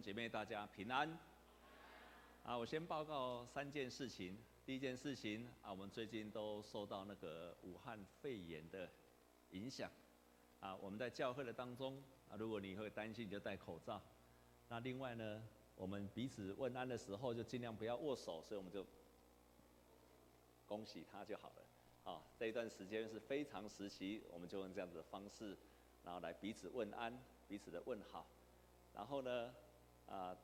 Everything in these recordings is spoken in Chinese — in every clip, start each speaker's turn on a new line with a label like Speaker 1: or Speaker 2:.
Speaker 1: 姐妹，大家平安。啊，我先报告三件事情。第一件事情啊，我们最近都受到那个武汉肺炎的影响。啊，我们在教会的当中啊，如果你会担心，你就戴口罩。那另外呢，我们彼此问安的时候就尽量不要握手，所以我们就恭喜他就好了。啊，这一段时间是非常时期，我们就用这样子的方式，然后来彼此问安，彼此的问好。然后呢，啊，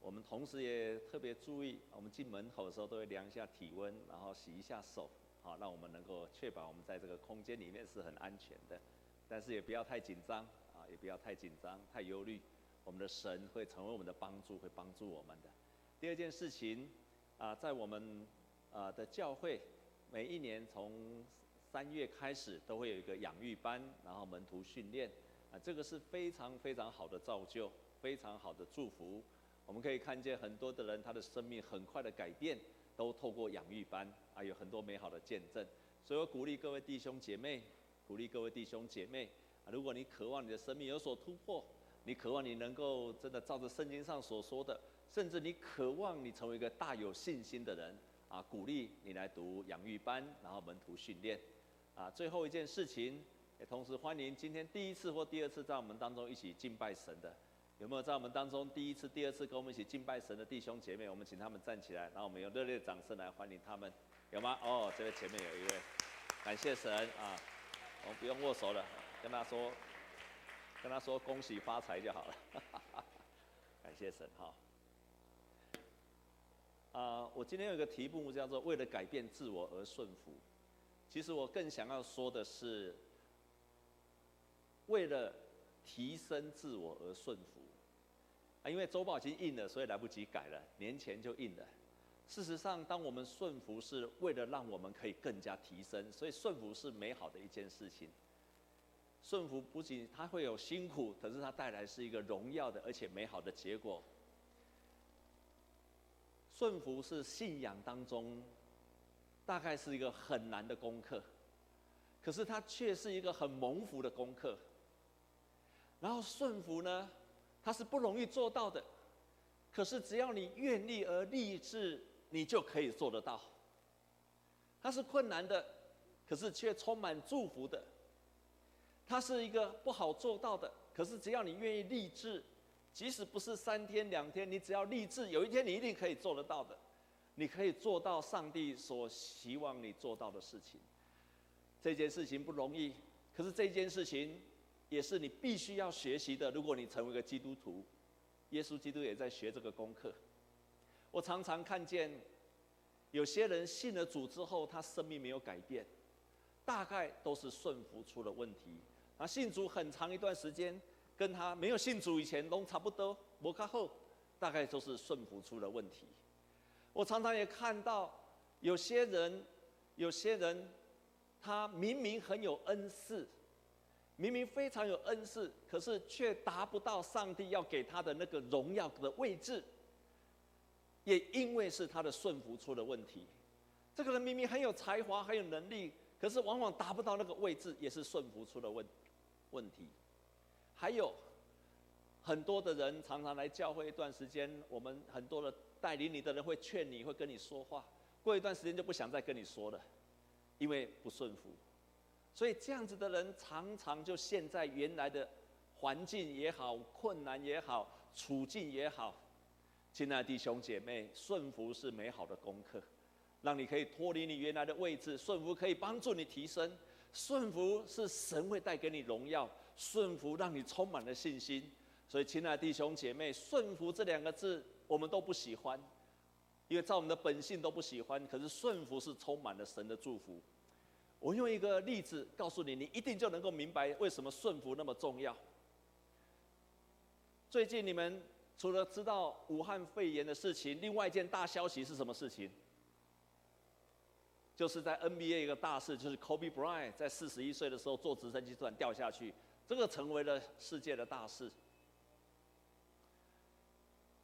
Speaker 1: 我们同时也特别注意，我们进门口的时候都会量一下体温，然后洗一下手，好，让我们能够确保我们在这个空间里面是很安全的。但是也不要太紧张，啊，也不要太紧张、太忧虑。我们的神会成为我们的帮助，会帮助我们的。第二件事情，啊，在我们啊的教会，每一年从三月开始都会有一个养育班，然后门徒训练。啊，这个是非常非常好的造就，非常好的祝福。我们可以看见很多的人，他的生命很快的改变，都透过养育班啊，有很多美好的见证。所以我鼓励各位弟兄姐妹，鼓励各位弟兄姐妹啊，如果你渴望你的生命有所突破，你渴望你能够真的照着圣经上所说的，甚至你渴望你成为一个大有信心的人啊，鼓励你来读养育班，然后门徒训练。啊，最后一件事情。也同时欢迎今天第一次或第二次在我们当中一起敬拜神的，有没有在我们当中第一次、第二次跟我们一起敬拜神的弟兄姐妹？我们请他们站起来，然后我们用热烈的掌声来欢迎他们，有吗？哦，这位前面有一位，感谢神啊！我们不用握手了，跟他说，跟他说恭喜发财就好了，感谢神哈。啊，我今天有一个题目叫做“为了改变自我而顺服”，其实我更想要说的是。为了提升自我而顺服，啊，因为周报已经印了，所以来不及改了，年前就印了。事实上，当我们顺服是为了让我们可以更加提升，所以顺服是美好的一件事情。顺服不仅它会有辛苦，可是它带来是一个荣耀的而且美好的结果。顺服是信仰当中大概是一个很难的功课，可是它却是一个很蒙福的功课。然后顺服呢，它是不容易做到的，可是只要你愿力而立志，你就可以做得到。它是困难的，可是却充满祝福的。它是一个不好做到的，可是只要你愿意立志，即使不是三天两天，你只要立志，有一天你一定可以做得到的。你可以做到上帝所希望你做到的事情。这件事情不容易，可是这件事情。也是你必须要学习的。如果你成为一个基督徒，耶稣基督也在学这个功课。我常常看见有些人信了主之后，他生命没有改变，大概都是顺服出了问题。他信主很长一段时间，跟他没有信主以前都差不多，摩卡后大概都是顺服出了问题。我常常也看到有些人，有些人他明明很有恩赐。明明非常有恩赐，可是却达不到上帝要给他的那个荣耀的位置，也因为是他的顺服出了问题。这个人明明很有才华、很有能力，可是往往达不到那个位置，也是顺服出了问问题。还有很多的人常常来教会一段时间，我们很多的带领你的人会劝你，会跟你说话，过一段时间就不想再跟你说了，因为不顺服。所以这样子的人常常就陷在原来的环境也好、困难也好、处境也好。亲爱的弟兄姐妹，顺服是美好的功课，让你可以脱离你原来的位置。顺服可以帮助你提升，顺服是神会带给你荣耀，顺服让你充满了信心。所以，亲爱的弟兄姐妹，顺服这两个字我们都不喜欢，因为在我们的本性都不喜欢。可是顺服是充满了神的祝福。我用一个例子告诉你，你一定就能够明白为什么顺服那么重要。最近你们除了知道武汉肺炎的事情，另外一件大消息是什么事情？就是在 NBA 一个大事，就是 Kobe Bryant 在四十一岁的时候坐直升机突然掉下去，这个成为了世界的大事。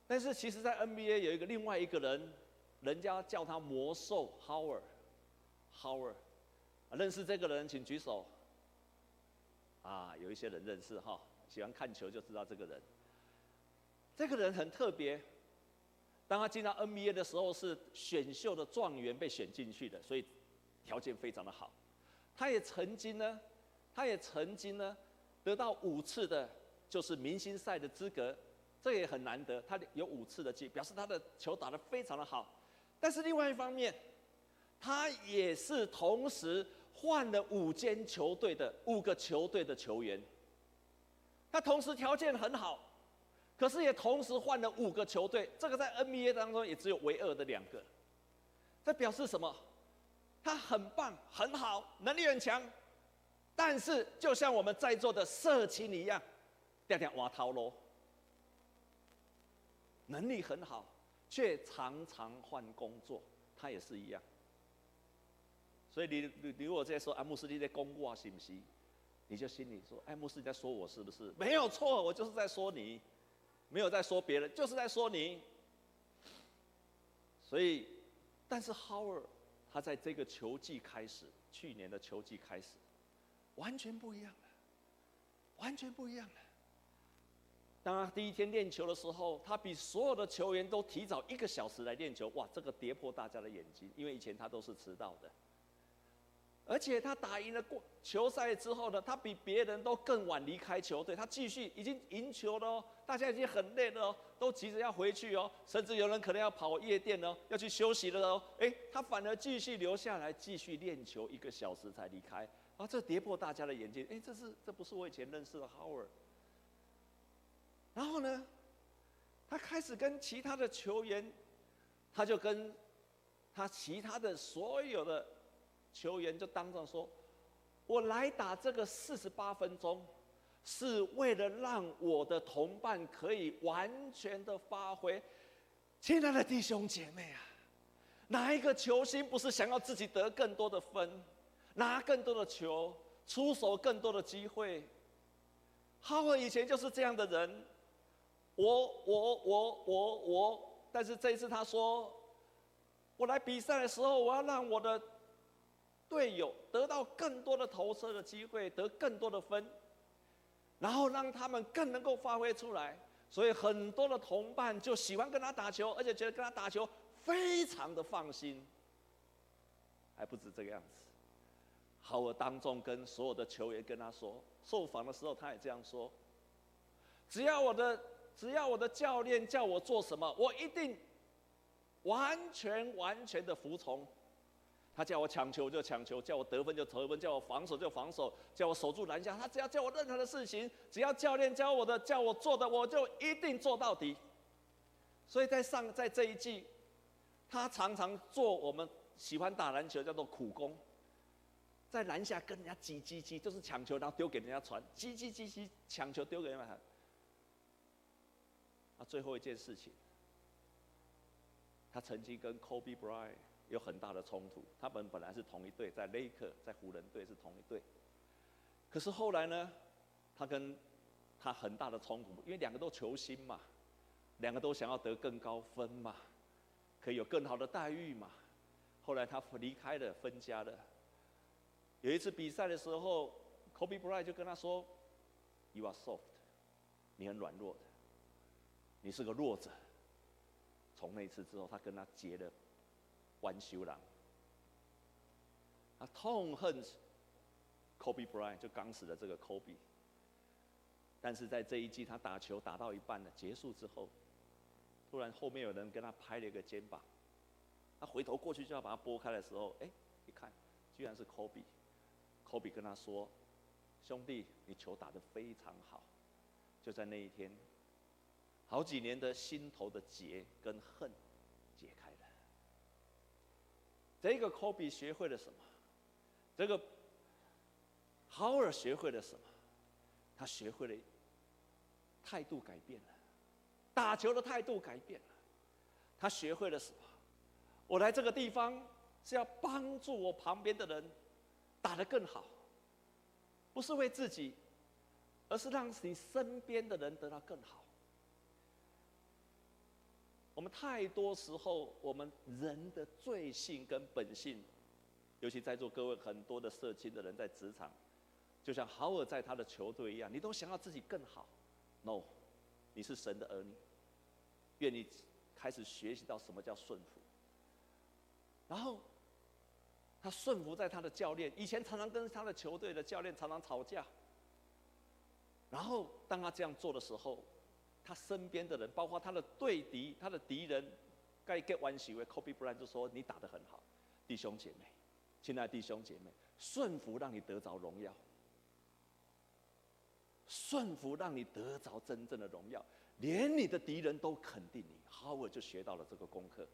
Speaker 1: 但是其实，在 NBA 有一个另外一个人，人家叫他魔兽 Howard，Howard。认识这个人，请举手。啊，有一些人认识哈，喜欢看球就知道这个人。这个人很特别。当他进到 NBA 的时候，是选秀的状元被选进去的，所以条件非常的好。他也曾经呢，他也曾经呢，得到五次的，就是明星赛的资格，这也很难得。他有五次的记，表示他的球打得非常的好。但是另外一方面，他也是同时换了五间球队的五个球队的球员。他同时条件很好。可是也同时换了五个球队，这个在 NBA 当中也只有唯二的两个。这表示什么？他很棒，很好，能力很强。但是就像我们在座的社青一样，掉掉瓦陶罗，能力很好，却常常换工作。他也是一样。所以你你你如果在说，啊，牧师你在讲我是不是？你就心里说，哎，牧师你在说我是不是？没有错，我就是在说你。没有在说别人，就是在说你。所以，但是 Howard 他在这个球季开始，去年的球季开始，完全不一样了，完全不一样了。当他第一天练球的时候，他比所有的球员都提早一个小时来练球，哇，这个跌破大家的眼睛，因为以前他都是迟到的。而且他打赢了过球赛之后呢，他比别人都更晚离开球队。他继续已经赢球了哦，大家已经很累了哦，都急着要回去哦，甚至有人可能要跑夜店哦，要去休息了哦。哎，他反而继续留下来继续练球一个小时才离开。啊，这跌破大家的眼镜。哎，这是这不是我以前认识的 Howard？然后呢，他开始跟其他的球员，他就跟他其他的所有的。球员就当众说：“我来打这个四十八分钟，是为了让我的同伴可以完全的发挥。”亲爱的弟兄姐妹啊，哪一个球星不是想要自己得更多的分，拿更多的球，出手更多的机会？哈维以前就是这样的人。我我我我我，但是这一次他说：“我来比赛的时候，我要让我的。”队友得到更多的投射的机会，得更多的分，然后让他们更能够发挥出来。所以很多的同伴就喜欢跟他打球，而且觉得跟他打球非常的放心。还不止这个样子，好，我当众跟所有的球员跟他说，受访的时候他也这样说：只要我的只要我的教练叫我做什么，我一定完全完全的服从。他叫我抢球就抢球，叫我得分就得分，叫我防守就防守，叫我守住篮下。他只要叫我任何的事情，只要教练教我的，叫我做的，我就一定做到底。所以在上在这一季，他常常做我们喜欢打篮球叫做苦工，在篮下跟人家挤挤挤，就是抢球，然后丢给人家传，挤挤挤挤抢球丢给人家。啊，最后一件事情，他曾经跟 Kobe Bryant。有很大的冲突，他们本来是同一队，在雷克，在湖人队是同一队。可是后来呢，他跟他很大的冲突，因为两个都球星嘛，两个都想要得更高分嘛，可以有更好的待遇嘛。后来他离开了，分家了。有一次比赛的时候，Kobe Bryant 就跟他说：“You are soft，你很软弱的，你是个弱者。”从那一次之后，他跟他结了。弯修郎，他痛恨 Kobe Bryant，就刚死的这个 Kobe。但是在这一季，他打球打到一半了，结束之后，突然后面有人跟他拍了一个肩膀，他回头过去就要把他拨开的时候，哎，一看，居然是 Kobe。Kobe 跟他说：“兄弟，你球打得非常好。”就在那一天，好几年的心头的结跟恨。这个科比学会了什么？这个豪尔学会了什么？他学会了态度改变了，打球的态度改变了。他学会了什么？我来这个地方是要帮助我旁边的人打得更好，不是为自己，而是让你身边的人得到更好。我们太多时候，我们人的罪性跟本性，尤其在座各位很多的社青的人在职场，就像豪尔在他的球队一样，你都想要自己更好。No，你是神的儿女，愿你开始学习到什么叫顺服。然后，他顺服在他的教练，以前常常跟他的球队的教练常常吵架。然后，当他这样做的时候，他身边的人，包括他的对敌、他的敌人，该 get one 席位，Kobe Bryant 就说：“你打得很好，弟兄姐妹，亲爱的弟兄姐妹，顺服让你得着荣耀，顺服让你得着真正的荣耀，连你的敌人都肯定你。”好，我就学到了这个功课。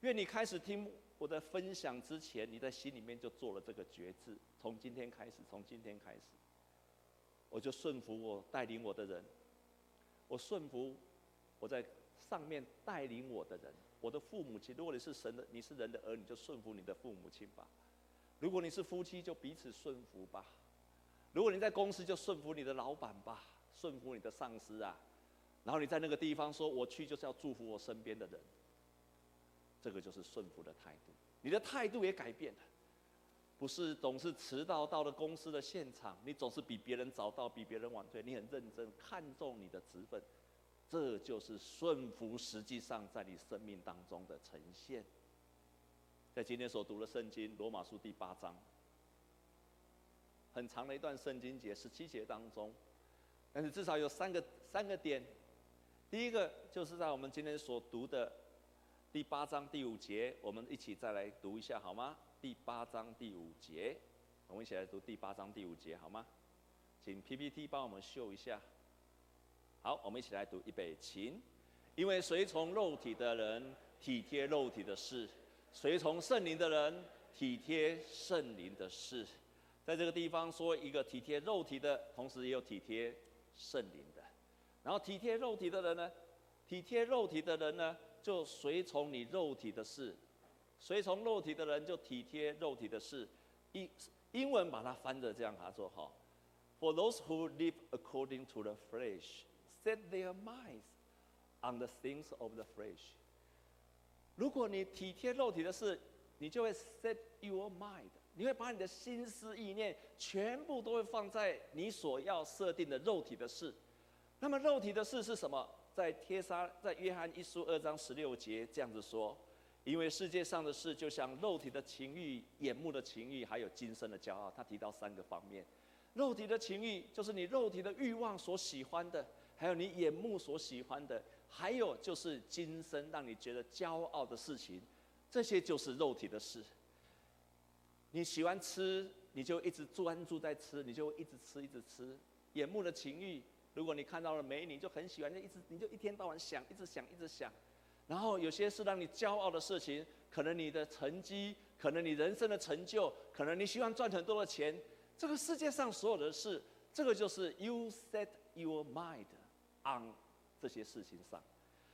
Speaker 1: 愿你开始听我的分享之前，你在心里面就做了这个决志。从今天开始，从今天开始，我就顺服我带领我的人，我顺服我在上面带领我的人，我的父母亲。如果你是神的，你是人的儿女，就顺服你的父母亲吧。如果你是夫妻，就彼此顺服吧。如果你在公司，就顺服你的老板吧，顺服你的上司啊。然后你在那个地方说，我去就是要祝福我身边的人。这个就是顺服的态度，你的态度也改变了，不是总是迟到到了公司的现场，你总是比别人早到，比别人晚退，你很认真，看重你的职分，这就是顺服，实际上在你生命当中的呈现。在今天所读的圣经罗马书第八章，很长的一段圣经节，十七节当中，但是至少有三个三个点，第一个就是在我们今天所读的。第八章第五节，我们一起再来读一下好吗？第八章第五节，我们一起来读第八章第五节好吗？请 PPT 帮我们秀一下。好，我们一起来读预备起。因为随从肉体的人体贴肉体的事，随从圣灵的人体贴圣灵的事。在这个地方说一个体贴肉体的，同时也有体贴圣灵的。然后体贴肉体的人呢？体贴肉体的人呢？就随从你肉体的事，随从肉体的人就体贴肉体的事。英英文把它翻着这样，他说：“哈，For those who live according to the flesh, set their minds on the things of the flesh。”如果你体贴肉体的事，你就会 set your mind，你会把你的心思意念全部都会放在你所要设定的肉体的事。那么肉体的事是什么？在贴撒，在约翰一书二章十六节这样子说，因为世界上的事就像肉体的情欲、眼目的情欲，还有今生的骄傲。他提到三个方面：肉体的情欲就是你肉体的欲望所喜欢的，还有你眼目所喜欢的，还有就是今生让你觉得骄傲的事情，这些就是肉体的事。你喜欢吃，你就一直专注在吃，你就一直吃，一直吃。眼目的情欲。如果你看到了美女，就很喜欢，就一直你就一天到晚想，一直想，一直想。然后有些是让你骄傲的事情，可能你的成绩，可能你人生的成就，可能你希望赚很多的钱。这个世界上所有的事，这个就是 you set your mind on 这些事情上。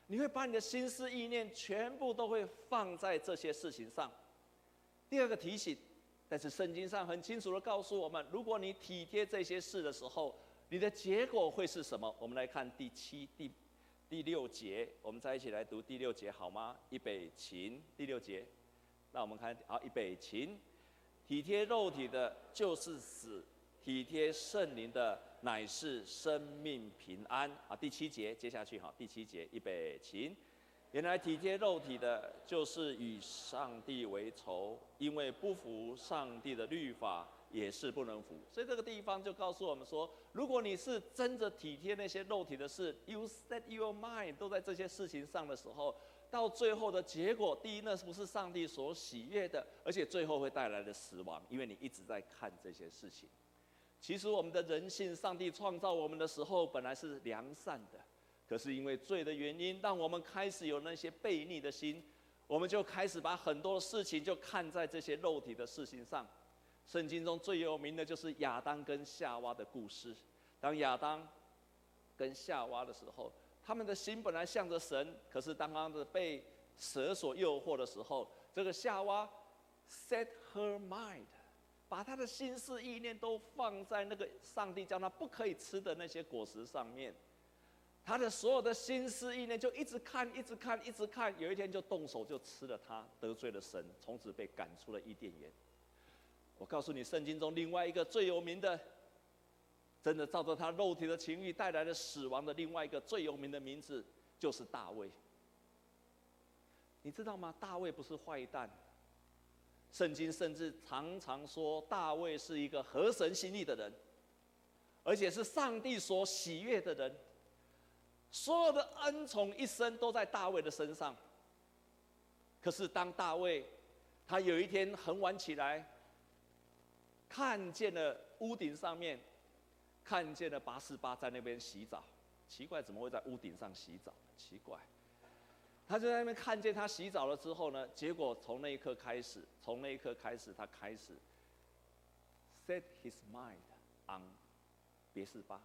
Speaker 1: 你会把你的心思意念全部都会放在这些事情上。第二个提醒，但是圣经上很清楚的告诉我们，如果你体贴这些事的时候，你的结果会是什么？我们来看第七、第第六节，我们再一起来读第六节好吗？预备起，第六节。那我们看，好，预备起。体贴肉体的，就是死；体贴圣灵的，乃是生命平安。啊，第七节，接下去哈，第七节，预备起。原来体贴肉体的，就是与上帝为仇，因为不服上帝的律法。也是不能服，所以这个地方就告诉我们说，如果你是真的体贴那些肉体的事，you set your mind 都在这些事情上的时候，到最后的结果，第一，那是不是上帝所喜悦的？而且最后会带来的死亡，因为你一直在看这些事情。其实我们的人性，上帝创造我们的时候本来是良善的，可是因为罪的原因，让我们开始有那些悖逆的心，我们就开始把很多事情就看在这些肉体的事情上。圣经中最有名的就是亚当跟夏娃的故事。当亚当跟夏娃的时候，他们的心本来向着神，可是当他们被蛇所诱惑的时候，这个夏娃 set her mind，把他的心思意念都放在那个上帝叫他不可以吃的那些果实上面。他的所有的心思意念就一直看，一直看，一直看，有一天就动手就吃了它，得罪了神，从此被赶出了伊甸园。我告诉你，圣经中另外一个最有名的真的照着他肉体的情欲带来了死亡的另外一个最有名的名字，就是大卫。你知道吗？大卫不是坏蛋。圣经甚至常常说，大卫是一个合神心意的人，而且是上帝所喜悦的人。所有的恩宠一生都在大卫的身上。可是当大卫他有一天很晚起来，看见了屋顶上面，看见了八四八在那边洗澡，奇怪，怎么会在屋顶上洗澡？奇怪。他就在那边看见他洗澡了之后呢，结果从那一刻开始，从那一刻开始，他开始 set his mind on 别四八，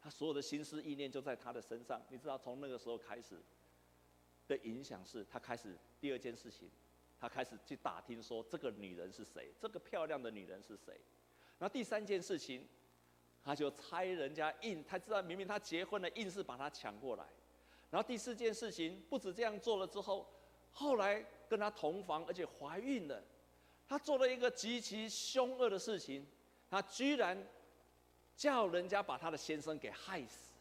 Speaker 1: 他所有的心思意念就在他的身上。你知道，从那个时候开始的影响是，他开始第二件事情，他开始去打听说这个女人是谁，这个漂亮的女人是谁。然后第三件事情，他就猜人家硬，他知道明明他结婚了，硬是把他抢过来。然后第四件事情，不止这样做了之后，后来跟他同房，而且怀孕了。他做了一个极其凶恶的事情，他居然叫人家把他的先生给害死。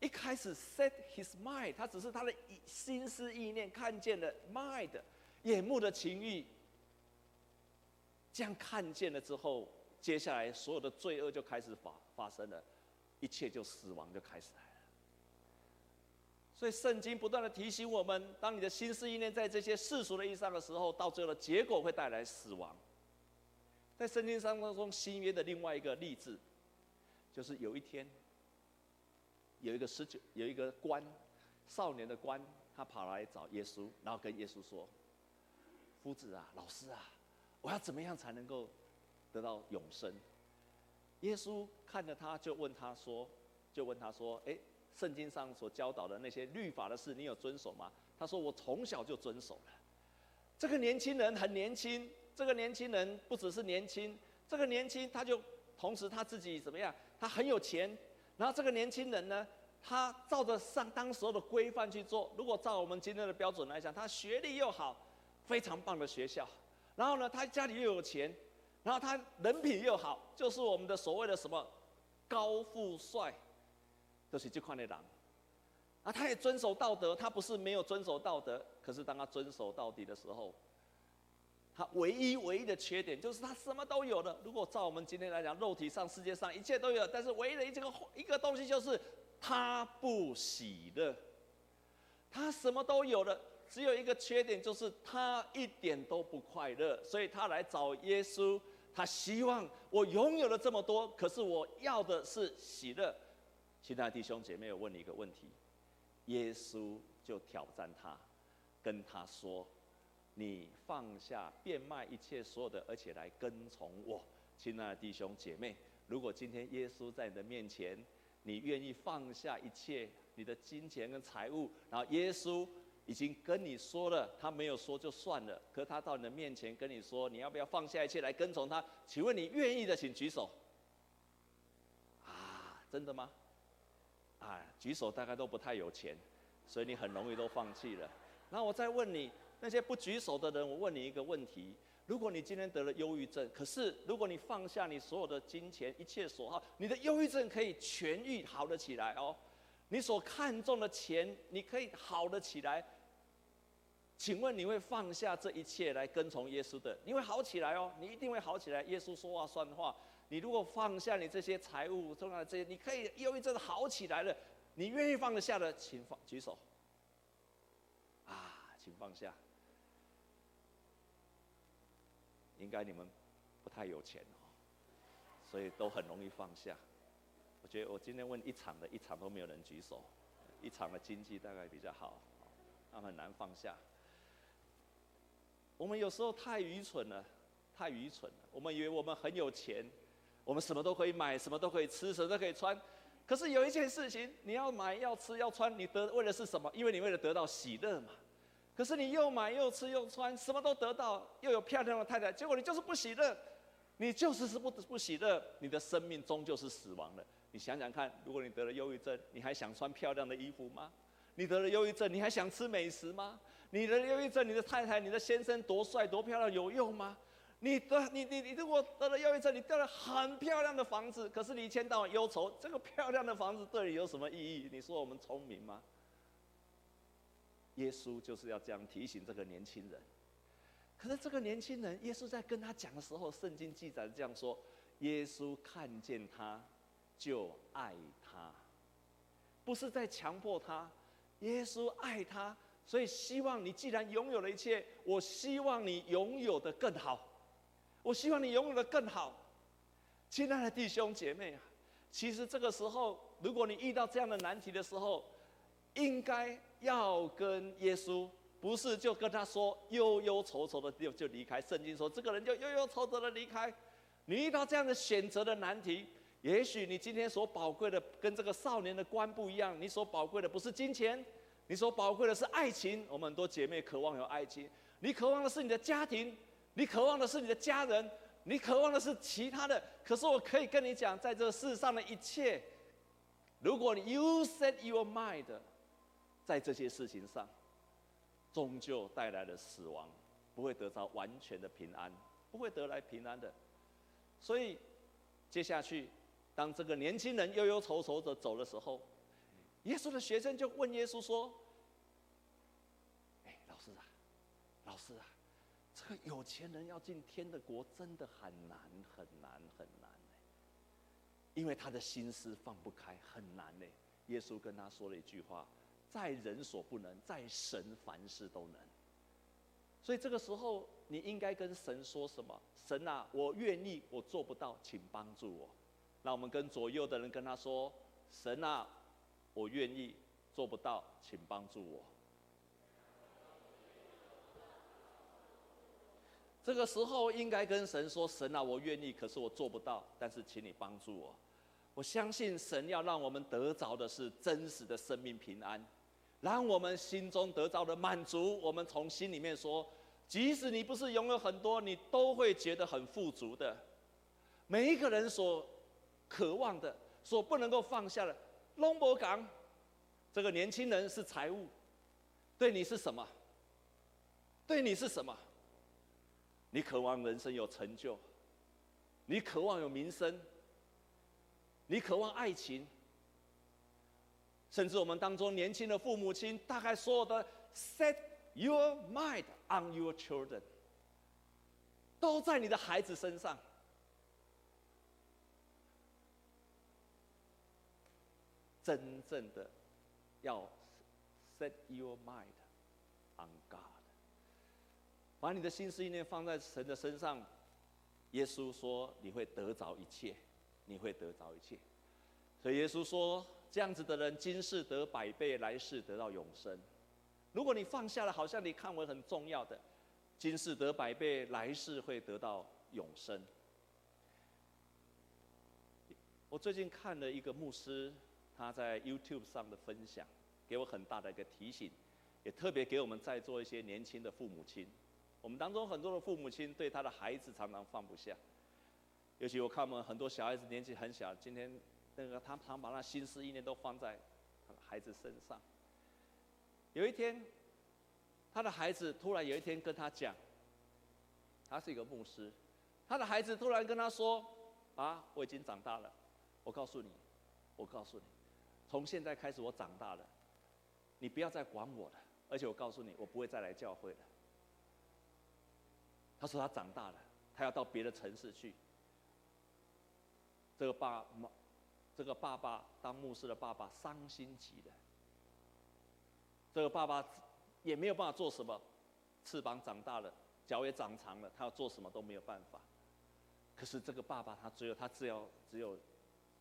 Speaker 1: 一开始 set his mind，他只是他的心思意念看见了 mind，眼目的情欲。这样看见了之后，接下来所有的罪恶就开始发发生了，一切就死亡就开始来了。所以圣经不断的提醒我们，当你的心思意念在这些世俗的意义上的时候，到最后的结果会带来死亡。在圣经当中，新约的另外一个例子，就是有一天，有一个十九，有一个官，少年的官，他跑来找耶稣，然后跟耶稣说：“夫子啊，老师啊，我要怎么样才能够得到永生？”耶稣看着他，就问他说：“就问他说，哎。”圣经上所教导的那些律法的事，你有遵守吗？他说：“我从小就遵守了。”这个年轻人很年轻，这个年轻人不只是年轻，这个年轻他就同时他自己怎么样？他很有钱。然后这个年轻人呢，他照着上当时候的规范去做。如果照我们今天的标准来讲，他学历又好，非常棒的学校。然后呢，他家里又有钱，然后他人品又好，就是我们的所谓的什么高富帅。都是这块的人，啊，他也遵守道德，他不是没有遵守道德，可是当他遵守到底的时候，他唯一唯一的缺点就是他什么都有了。如果照我们今天来讲，肉体上、世界上一切都有，但是唯一的一个一个东西就是他不喜乐。他什么都有了，只有一个缺点就是他一点都不快乐，所以他来找耶稣，他希望我拥有了这么多，可是我要的是喜乐。亲爱的弟兄姐妹，我问你一个问题：耶稣就挑战他，跟他说：“你放下变卖一切所有的，而且来跟从我。”亲爱的弟兄姐妹，如果今天耶稣在你的面前，你愿意放下一切你的金钱跟财物，然后耶稣已经跟你说了，他没有说就算了，可他到你的面前跟你说：“你要不要放下一切来跟从他？”请问你愿意的，请举手。啊，真的吗？啊，举手大概都不太有钱，所以你很容易都放弃了。那我再问你，那些不举手的人，我问你一个问题：如果你今天得了忧郁症，可是如果你放下你所有的金钱、一切所好，你的忧郁症可以痊愈好得起来哦。你所看重的钱，你可以好得起来。请问你会放下这一切来跟从耶稣的？你会好起来哦，你一定会好起来。耶稣说话算话。你如果放下你这些财物，重要的这些，你可以忧郁症好起来了。你愿意放得下的，请放举手。啊，请放下。应该你们不太有钱哦，所以都很容易放下。我觉得我今天问一场的，一场都没有人举手。一场的经济大概比较好，他很难放下。我们有时候太愚蠢了，太愚蠢了。我们以为我们很有钱。我们什么都可以买，什么都可以吃，什么都可以穿。可是有一件事情，你要买、要吃、要穿，你得为的是什么？因为你为了得到喜乐嘛。可是你又买又吃又穿，什么都得到，又有漂亮的太太，结果你就是不喜乐。你就是是不不喜乐，你的生命终究是死亡了。你想想看，如果你得了忧郁症，你还想穿漂亮的衣服吗？你得了忧郁症，你还想吃美食吗？你的忧郁症，你的太太、你的先生多帅多漂亮有用吗？你得你你你如果得了忧郁症，你得了很漂亮的房子，可是你一天到晚忧愁，这个漂亮的房子对你有什么意义？你说我们聪明吗？耶稣就是要这样提醒这个年轻人。可是这个年轻人，耶稣在跟他讲的时候，圣经记载这样说：耶稣看见他，就爱他，不是在强迫他。耶稣爱他，所以希望你既然拥有了一切，我希望你拥有的更好。我希望你拥有的更好。亲爱的弟兄姐妹啊，其实这个时候，如果你遇到这样的难题的时候，应该要跟耶稣。不是就跟他说忧忧愁愁的就就离开。圣经说这个人就忧忧愁愁的离开。你遇到这样的选择的难题，也许你今天所宝贵的跟这个少年的官不一样。你所宝贵的不是金钱，你所宝贵的是爱情。我们很多姐妹渴望有爱情，你渴望的是你的家庭，你渴望的是你的家人，你渴望的是其他的。可是我可以跟你讲，在这世上的一切，如果你 you set your mind 在这些事情上。终究带来了死亡，不会得到完全的平安，不会得来平安的。所以，接下去，当这个年轻人忧忧愁愁的走的时候，耶稣的学生就问耶稣说：“哎，老师啊，老师啊，这个有钱人要进天的国真的很难很难很难呢，因为他的心思放不开，很难呢。”耶稣跟他说了一句话。在人所不能，在神凡事都能。所以这个时候，你应该跟神说什么？神啊，我愿意，我做不到，请帮助我。那我们跟左右的人跟他说：神啊，我愿意，做不到，请帮助我。这个时候应该跟神说：神啊，我愿意，可是我做不到，但是请你帮助我。我相信神要让我们得着的是真实的生命平安。让我们心中得到的满足，我们从心里面说，即使你不是拥有很多，你都会觉得很富足的。每一个人所渴望的，所不能够放下的，龙博港。这个年轻人是财务，对你是什么？对你是什么？你渴望人生有成就，你渴望有名声，你渴望爱情。甚至我们当中年轻的父母亲，大概所有的 “set your mind on your children”，都在你的孩子身上。真正的要 “set your mind 把你的心思意念放在神的身上。耶稣说：“你会得着一切，你会得着一切。”所以耶稣说。这样子的人，今世得百倍，来世得到永生。如果你放下了，好像你看为很重要的，今世得百倍，来世会得到永生。我最近看了一个牧师，他在 YouTube 上的分享，给我很大的一个提醒，也特别给我们在座一些年轻的父母亲。我们当中很多的父母亲对他的孩子常常放不下，尤其我看我们很多小孩子年纪很小，今天。那个他常把那心思意念都放在孩子身上。有一天，他的孩子突然有一天跟他讲，他是一个牧师，他的孩子突然跟他说：“啊，我已经长大了，我告诉你，我告诉你，从现在开始我长大了，你不要再管我了，而且我告诉你，我不会再来教会了。”他说他长大了，他要到别的城市去。这个爸妈。这个爸爸当牧师的爸爸伤心极了。这个爸爸也没有办法做什么，翅膀长大了，脚也长长了，他要做什么都没有办法。可是这个爸爸他只有他只要只有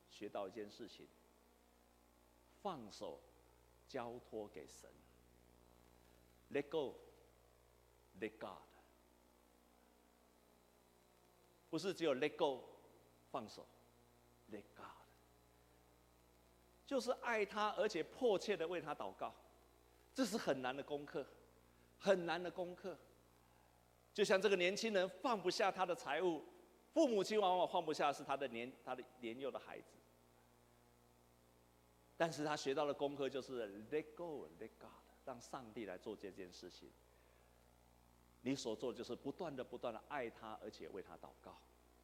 Speaker 1: 学到一件事情：放手，交托给神。Let go, let God。不是只有 let go，放手，let God。就是爱他，而且迫切的为他祷告，这是很难的功课，很难的功课。就像这个年轻人放不下他的财物，父母亲往往放不下是他的年他的年幼的孩子。但是他学到的功课就是 Let go, Let God，让上帝来做这件事情。你所做就是不断的、不断的爱他，而且为他祷告。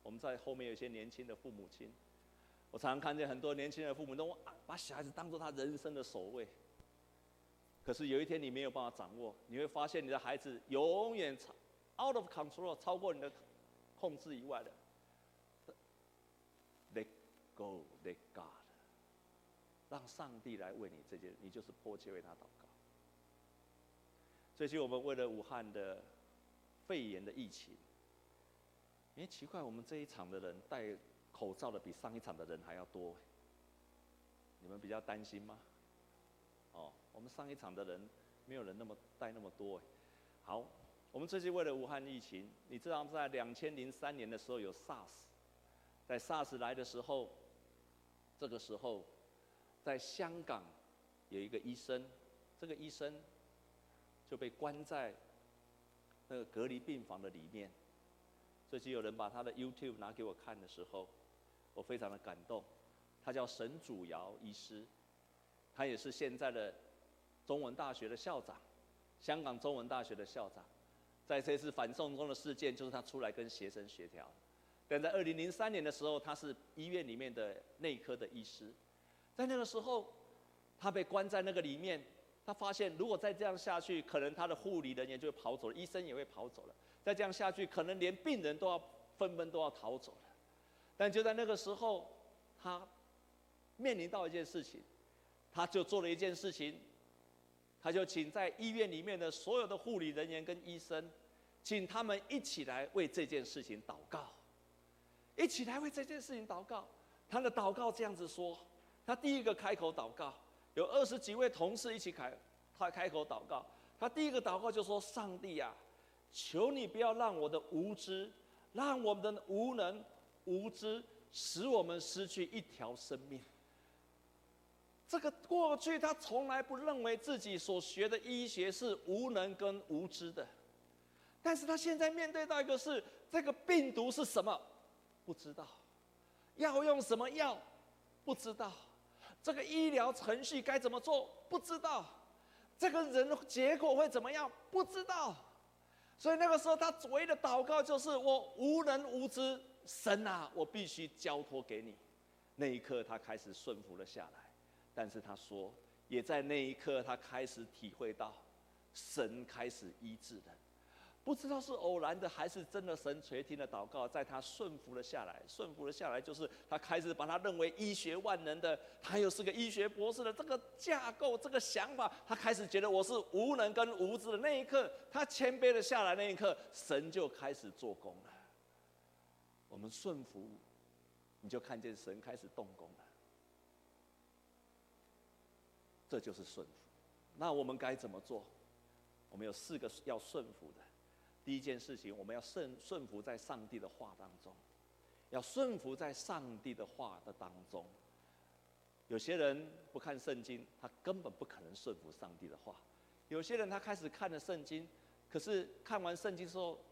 Speaker 1: 我们在后面有一些年轻的父母亲，我常常看见很多年轻的父母都把小孩子当做他人生的首位。可是有一天你没有办法掌握，你会发现你的孩子永远超 out of control，超过你的控制以外的。Let go, let God，让上帝来为你这件，你就是迫切为他祷告。最近我们为了武汉的肺炎的疫情，哎，奇怪，我们这一场的人戴口罩的比上一场的人还要多，你们比较担心吗？哦，我们上一场的人没有人那么戴那么多。好，我们最近为了武汉疫情，你知道在两千零三年的时候有 SARS，在 SARS 来的时候，这个时候在香港有一个医生，这个医生就被关在。那个隔离病房的里面，最近有人把他的 YouTube 拿给我看的时候，我非常的感动。他叫沈祖尧医师，他也是现在的中文大学的校长，香港中文大学的校长。在这次反送中的事件，就是他出来跟学生协调。但在二零零三年的时候，他是医院里面的内科的医师，在那个时候，他被关在那个里面。他发现，如果再这样下去，可能他的护理人员就会跑走了，医生也会跑走了。再这样下去，可能连病人都要纷纷都要逃走了。但就在那个时候，他面临到一件事情，他就做了一件事情，他就请在医院里面的所有的护理人员跟医生，请他们一起来为这件事情祷告，一起来为这件事情祷告。他的祷告这样子说，他第一个开口祷告。有二十几位同事一起开，他开口祷告。他第一个祷告就说：“上帝呀，求你不要让我的无知，让我们的无能、无知，使我们失去一条生命。”这个过去他从来不认为自己所学的医学是无能跟无知的，但是他现在面对到一个是这个病毒是什么，不知道，要用什么药，不知道。这个医疗程序该怎么做？不知道，这个人结果会怎么样？不知道，所以那个时候他唯一的祷告就是：我无能无知，神啊，我必须交托给你。那一刻，他开始顺服了下来。但是他说，也在那一刻，他开始体会到，神开始医治人。不知道是偶然的还是真的，神垂听的祷告，在他顺服了下来，顺服了下来，就是他开始把他认为医学万能的，他又是个医学博士的这个架构、这个想法，他开始觉得我是无能跟无知的那一刻，他谦卑了下来，那一刻，神就开始做工了。我们顺服，你就看见神开始动工了。这就是顺服。那我们该怎么做？我们有四个要顺服的。第一件事情，我们要顺顺服在上帝的话当中，要顺服在上帝的话的当中。有些人不看圣经，他根本不可能顺服上帝的话；有些人他开始看了圣经，可是看完圣经之后，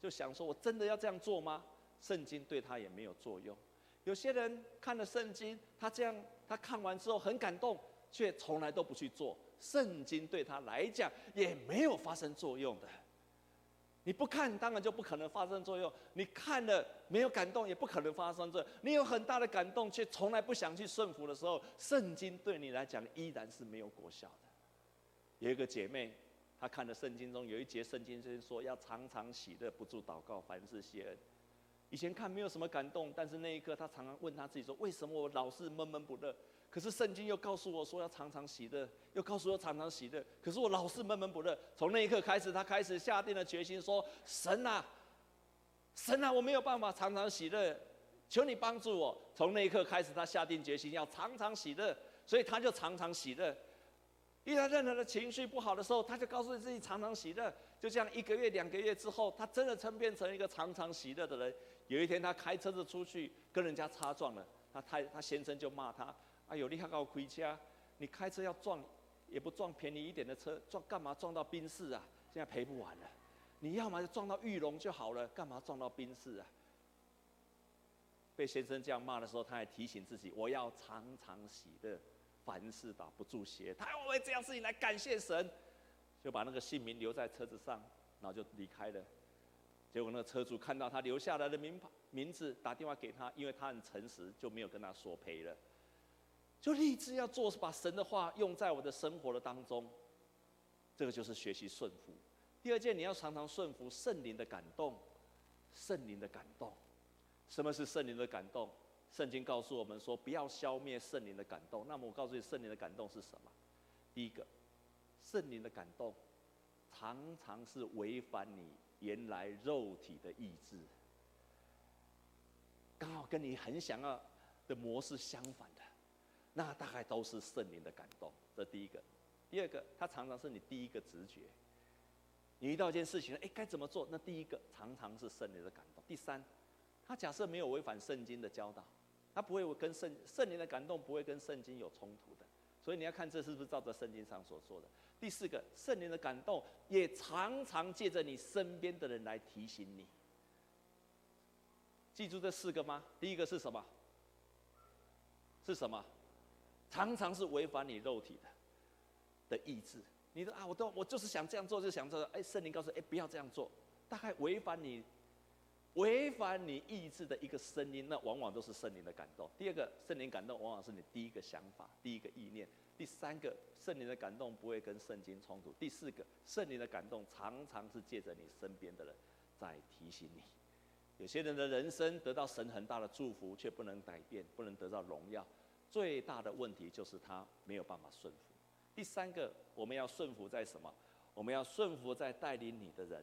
Speaker 1: 就想说：“我真的要这样做吗？”圣经对他也没有作用。有些人看了圣经，他这样他看完之后很感动，却从来都不去做。圣经对他来讲也没有发生作用的。你不看，当然就不可能发生作用。你看了没有感动，也不可能发生作用。你有很大的感动，却从来不想去顺服的时候，圣经对你来讲依然是没有果效的。有一个姐妹，她看了圣经中有一节圣经，是说要常常喜乐，不住祷告，凡事谢恩。以前看没有什么感动，但是那一刻她常常问她自己说：为什么我老是闷闷不乐？可是圣经又告诉我说要常常喜乐，又告诉我常常喜乐。可是我老是闷闷不乐。从那一刻开始，他开始下定了决心说：“神啊，神啊，我没有办法常常喜乐，求你帮助我。”从那一刻开始，他下定决心要常常喜乐，所以他就常常喜乐。遇到任何的情绪不好的时候，他就告诉自己常常喜乐。就这样一个月、两个月之后，他真的成变成一个常常喜乐的人。有一天，他开车子出去跟人家擦撞了，他太他先生就骂他。哎呦，你还搞亏车？你开车要撞，也不撞便宜一点的车，撞干嘛撞到宾士啊？现在赔不完了。你要么就撞到玉龙就好了，干嘛撞到宾士啊？被先生这样骂的时候，他还提醒自己：我要常常喜乐，凡事打不住邪。他要为这样事情来感谢神，就把那个姓名留在车子上，然后就离开了。结果那个车主看到他留下来的名牌名字，打电话给他，因为他很诚实，就没有跟他索赔了。就立志要做，把神的话用在我的生活的当中。这个就是学习顺服。第二件，你要常常顺服圣灵的感动。圣灵的感动，什么是圣灵的感动？圣经告诉我们说，不要消灭圣灵的感动。那么我告诉你，圣灵的感动是什么？第一个，圣灵的感动常常是违反你原来肉体的意志，刚好跟你很想要的模式相反，那大概都是圣灵的感动。这第一个。第二个，它常常是你第一个直觉。你遇到一件事情，哎，该怎么做？那第一个常常是圣灵的感动。第三，他假设没有违反圣经的教导，他不会跟圣圣灵的感动不会跟圣经有冲突的。所以你要看这是不是照着圣经上所说的。第四个，圣灵的感动也常常借着你身边的人来提醒你。记住这四个吗？第一个是什么？是什么？常常是违反你肉体的。的意志，你说啊，我都我就是想这样做，就想做。哎，圣灵告诉，哎，不要这样做，大概违反你违反你意志的一个声音，那往往都是圣灵的感动。第二个，圣灵感动往往是你第一个想法、第一个意念。第三个，圣灵的感动不会跟圣经冲突。第四个，圣灵的感动常常是借着你身边的人在提醒你。有些人的人生得到神很大的祝福，却不能改变，不能得到荣耀。最大的问题就是他没有办法顺服。第三个，我们要顺服在什么？我们要顺服在带领你的人，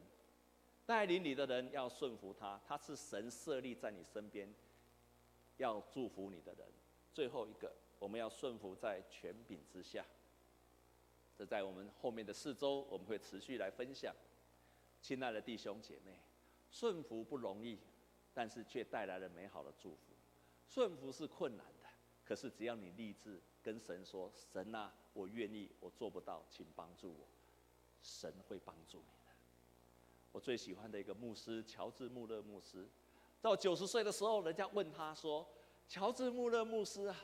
Speaker 1: 带领你的人要顺服他，他是神设立在你身边，要祝福你的人。最后一个，我们要顺服在权柄之下。这在我们后面的四周，我们会持续来分享。亲爱的弟兄姐妹，顺服不容易，但是却带来了美好的祝福。顺服是困难，可是只要你立志。跟神说：“神啊，我愿意，我做不到，请帮助我。”神会帮助你的。我最喜欢的一个牧师乔治·穆勒牧师，到九十岁的时候，人家问他说：“乔治·穆勒牧师啊，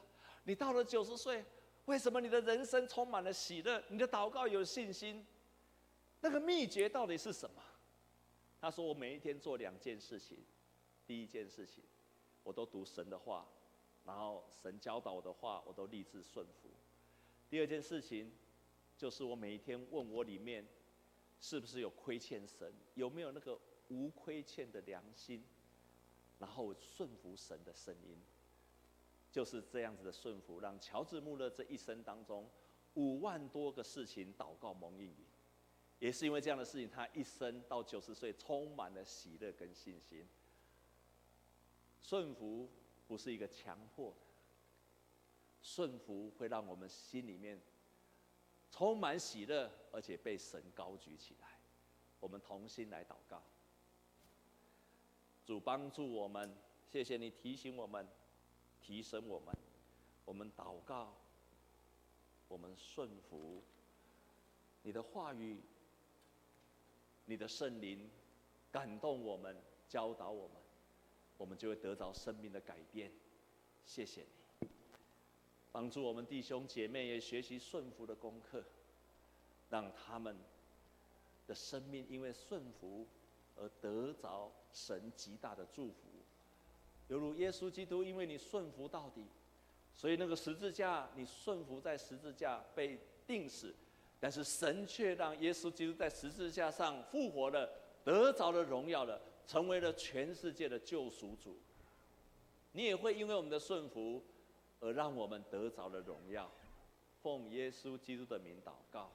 Speaker 1: 你到了九十岁，为什么你的人生充满了喜乐？你的祷告有信心？那个秘诀到底是什么？”他说：“我每一天做两件事情，第一件事情，我都读神的话。”然后神教导我的话，我都立志顺服。第二件事情，就是我每一天问我里面，是不是有亏欠神，有没有那个无亏欠的良心，然后顺服神的声音。就是这样子的顺服，让乔治·穆勒这一生当中五万多个事情祷告蒙应允，也是因为这样的事情，他一生到九十岁充满了喜乐跟信心。顺服。不是一个强迫的顺服，会让我们心里面充满喜乐，而且被神高举起来。我们同心来祷告，主帮助我们，谢谢你提醒我们，提升我们。我们祷告，我们顺服你的话语，你的圣灵感动我们，教导我们。我们就会得着生命的改变。谢谢你，帮助我们弟兄姐妹也学习顺服的功课，让他们的生命因为顺服而得着神极大的祝福。犹如耶稣基督，因为你顺服到底，所以那个十字架你顺服在十字架被钉死，但是神却让耶稣基督在十字架上复活了，得着了荣耀了。成为了全世界的救赎主，你也会因为我们的顺服，而让我们得着了荣耀。奉耶稣基督的名祷告。